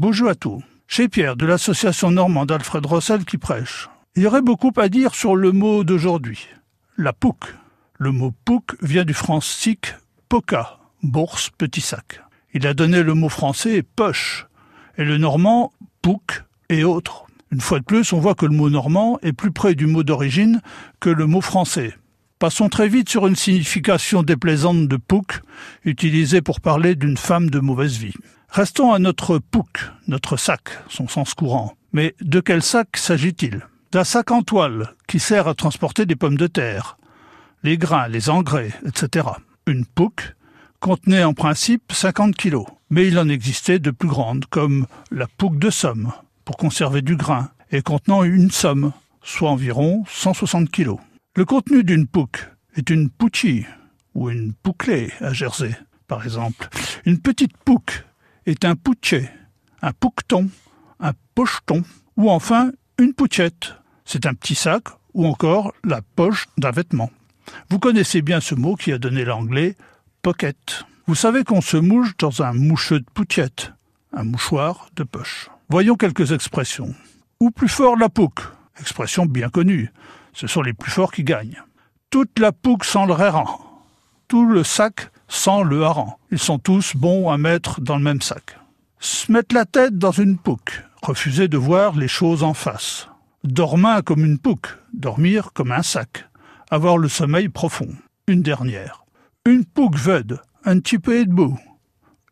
Bonjour à tous. Chez Pierre de l'association normande Alfred Rossel qui prêche. Il y aurait beaucoup à dire sur le mot d'aujourd'hui. La pouc. Le mot pouc vient du francique poca, bourse, petit sac. Il a donné le mot français poche et le normand pouc et autres. Une fois de plus, on voit que le mot normand est plus près du mot d'origine que le mot français. Passons très vite sur une signification déplaisante de pouc, utilisée pour parler d'une femme de mauvaise vie. Restons à notre pouc, notre sac, son sens courant. Mais de quel sac s'agit-il? D'un sac en toile qui sert à transporter des pommes de terre, les grains, les engrais, etc. Une pouc contenait en principe 50 kilos, mais il en existait de plus grandes, comme la pouc de somme, pour conserver du grain, et contenant une somme, soit environ 160 kilos. Le contenu d'une pouc est une pouchie, ou une pouclée à Jersey, par exemple. Une petite pouc est un pouchet, un pouqueton, un pocheton, ou enfin une pouchette. C'est un petit sac, ou encore la poche d'un vêtement. Vous connaissez bien ce mot qui a donné l'anglais pocket. Vous savez qu'on se mouche dans un moucheux de pouchette, un mouchoir de poche. Voyons quelques expressions. Ou plus fort la pouque, expression bien connue. Ce sont les plus forts qui gagnent. Toute la pouque sans le. Tout le sac sans le hareng. Ils sont tous bons à mettre dans le même sac. Se mettre la tête dans une pouque. Refuser de voir les choses en face. Dormir comme une pouque. Dormir comme un sac. Avoir le sommeil profond. Une dernière. Une pouque veude, un petit peu debout.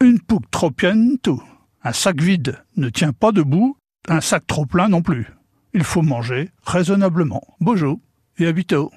Une pouque trop tout. Un sac vide ne tient pas debout, un sac trop plein non plus. Il faut manger raisonnablement. Bonjour et à.